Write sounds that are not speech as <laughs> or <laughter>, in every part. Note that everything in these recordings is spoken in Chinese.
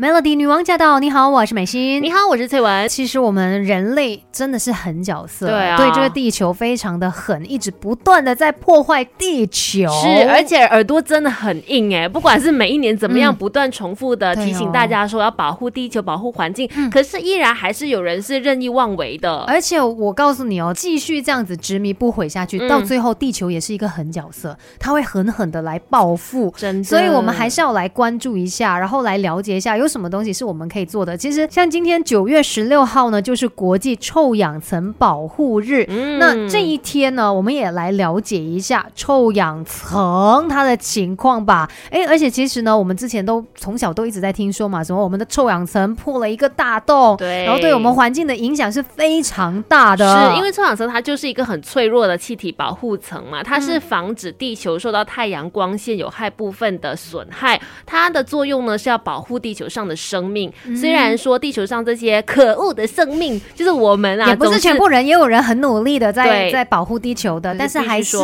Melody 女王驾到！你好，我是美心。你好，我是翠文。其实我们人类真的是狠角色，对啊，对这个地球非常的狠，一直不断的在破坏地球。是，而且耳朵真的很硬哎，不管是每一年怎么样，不断重复的提醒大家说要保护地球、保护环境，可是依然还是有人是任意妄为的。而且我告诉你哦，继续这样子执迷不悔下去，到最后地球也是一个狠角色，他会狠狠的来报复。真的，所以我们还是要来关注一下，然后来了解一下有。什么东西是我们可以做的？其实像今天九月十六号呢，就是国际臭氧层保护日。那这一天呢，我们也来了解一下臭氧层它的情况吧。哎，而且其实呢，我们之前都从小都一直在听说嘛，什么我们的臭氧层破了一个大洞，对，然后对我们环境的影响是非常大的。是因为臭氧层它就是一个很脆弱的气体保护层嘛，它是防止地球受到太阳光线有害部分的损害。它的作用呢是要保护地球上。的生命，虽然说地球上这些可恶的生命 <laughs> 就是我们啊，也不是全部人，也有人很努力的在在保护地球的，但是还是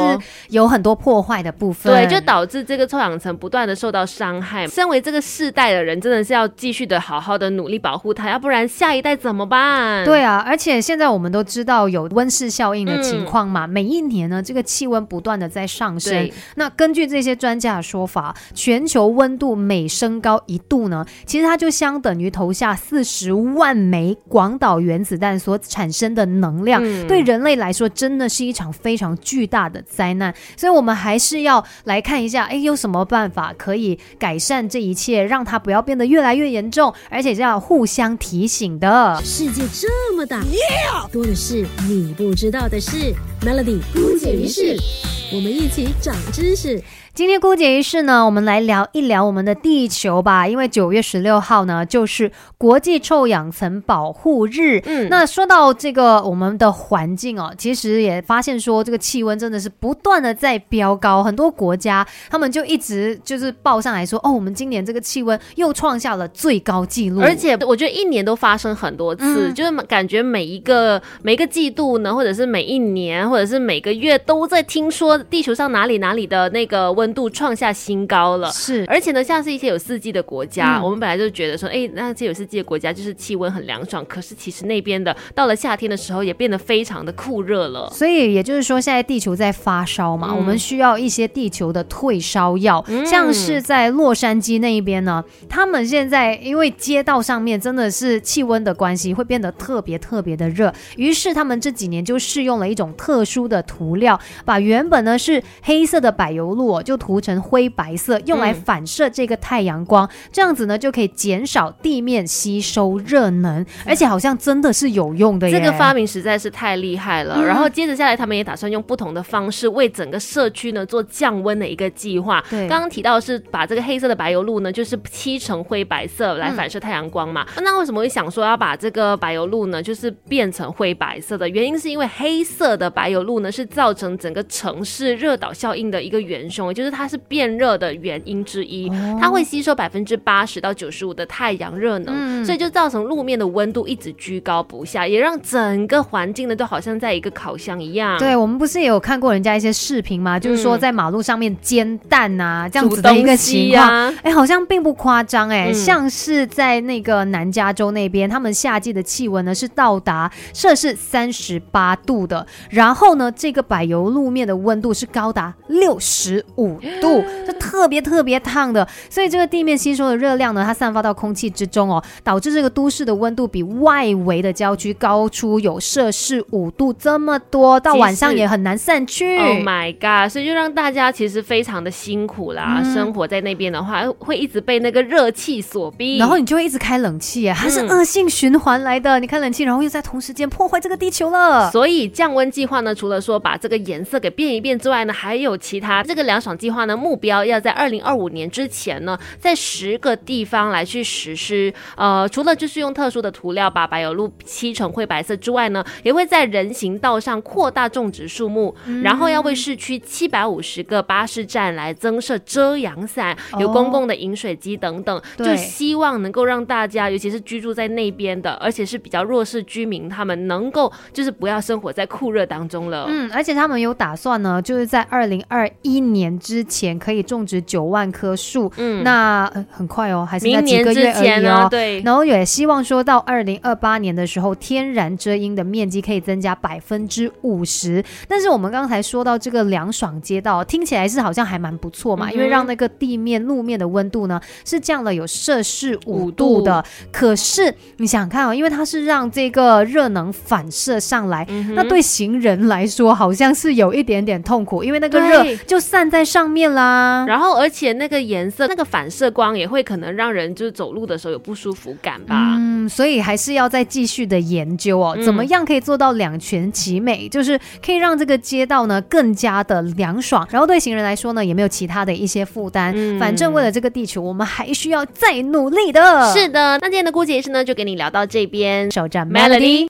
有很多破坏的部分，对，就导致这个臭氧层不断的受到伤害。身为这个世代的人，真的是要继续的好好的努力保护它，要不然下一代怎么办？对啊，而且现在我们都知道有温室效应的情况嘛，每一年呢，这个气温不断的在上升。那根据这些专家的说法，全球温度每升高一度呢，其实。它就相等于投下四十万枚广岛原子弹所产生的能量，对人类来说真的是一场非常巨大的灾难。所以，我们还是要来看一下，哎，有什么办法可以改善这一切，让它不要变得越来越严重，而且是要互相提醒的。世界这么大，多的是你不知道的事。Melody 不解于事，我们一起长知识。今天姑姐一事呢，我们来聊一聊我们的地球吧。因为九月十六号呢，就是国际臭氧层保护日。嗯，那说到这个我们的环境哦，其实也发现说这个气温真的是不断的在飙高，很多国家他们就一直就是报上来说，哦，我们今年这个气温又创下了最高纪录。而且我觉得一年都发生很多次，就是感觉每一个每一个季度呢，或者是每一年，或者是每个月都在听说地球上哪里哪里的那个温。温度创下新高了，是，而且呢，像是一些有四季的国家，我们本来就觉得说，哎，那些有四季的国家就是气温很凉爽，可是其实那边的到了夏天的时候也变得非常的酷热了。所以也就是说，现在地球在发烧嘛，我们需要一些地球的退烧药，像是在洛杉矶那一边呢，他们现在因为街道上面真的是气温的关系，会变得特别特别的热，于是他们这几年就试用了一种特殊的涂料，把原本呢是黑色的柏油路就涂成灰白色，用来反射这个太阳光，这样子呢就可以减少地面吸收热能，而且好像真的是有用的。这个发明实在是太厉害了。然后接着下来，他们也打算用不同的方式为整个社区呢做降温的一个计划。对，刚刚提到是把这个黑色的白油路呢，就是漆成灰白色来反射太阳光嘛。那为什么会想说要把这个白油路呢，就是变成灰白色的？原因是因为黑色的白油路呢是造成整个城市热岛效应的一个元凶，也就是。它是变热的原因之一，它会吸收百分之八十到九十五的太阳热能，所以就造成路面的温度一直居高不下，也让整个环境呢都好像在一个烤箱一样。对，我们不是也有看过人家一些视频吗？就是说在马路上面煎蛋啊这样子的一个情况，哎，好像并不夸张哎，像是在那个南加州那边，他们夏季的气温呢是到达摄氏三十八度的，然后呢这个柏油路面的温度是高达六十五。度就特别特别烫的，所以这个地面吸收的热量呢，它散发到空气之中哦，导致这个都市的温度比外围的郊区高出有摄氏五度这么多，到晚上也很难散去。Oh my god！所以就让大家其实非常的辛苦啦，生活在那边的话，会一直被那个热气所逼，然后你就会一直开冷气，它是恶性循环来的。你开冷气，然后又在同时间破坏这个地球了。所以降温计划呢，除了说把这个颜色给变一变之外呢，还有其他这个凉爽计划呢。目标要在二零二五年之前呢，在十个地方来去实施。呃，除了就是用特殊的涂料把柏油路漆成灰白色之外呢，也会在人行道上扩大种植树木，然后要为市区七百五十个巴士站来增设遮阳伞，有公共的饮水机等等，就希望能够让大家，尤其是居住在那边的，而且是比较弱势居民，他们能够就是不要生活在酷热当中了。嗯，而且他们有打算呢，就是在二零二一年。之前可以种植九万棵树。嗯，那很快哦，还是在几个月而已哦。对，然后也希望说到二零二八年的时候，天然遮阴的面积可以增加百分之五十。但是我们刚才说到这个凉爽街道，听起来是好像还蛮不错嘛，因为让那个地面路面的温度呢是降了有摄氏五度的。可是你想看哦，因为它是让这个热能反射上来，那对行人来说好像是有一点点痛苦，因为那个热就散在上面啦。然后而且那个颜色、那个反射光也会可能让人就是走路的时候有不舒服感吧。嗯，所以还是要再继续的研究哦，怎么样可以做到两全其美，就是可以让这个街道呢更加的凉爽，然后对行人来说呢也没有其他的一些负担。反正为了这个地球，我们还需要再努力的。是的，那今天的姑姐是呢就给你聊到这边，首站 Melody。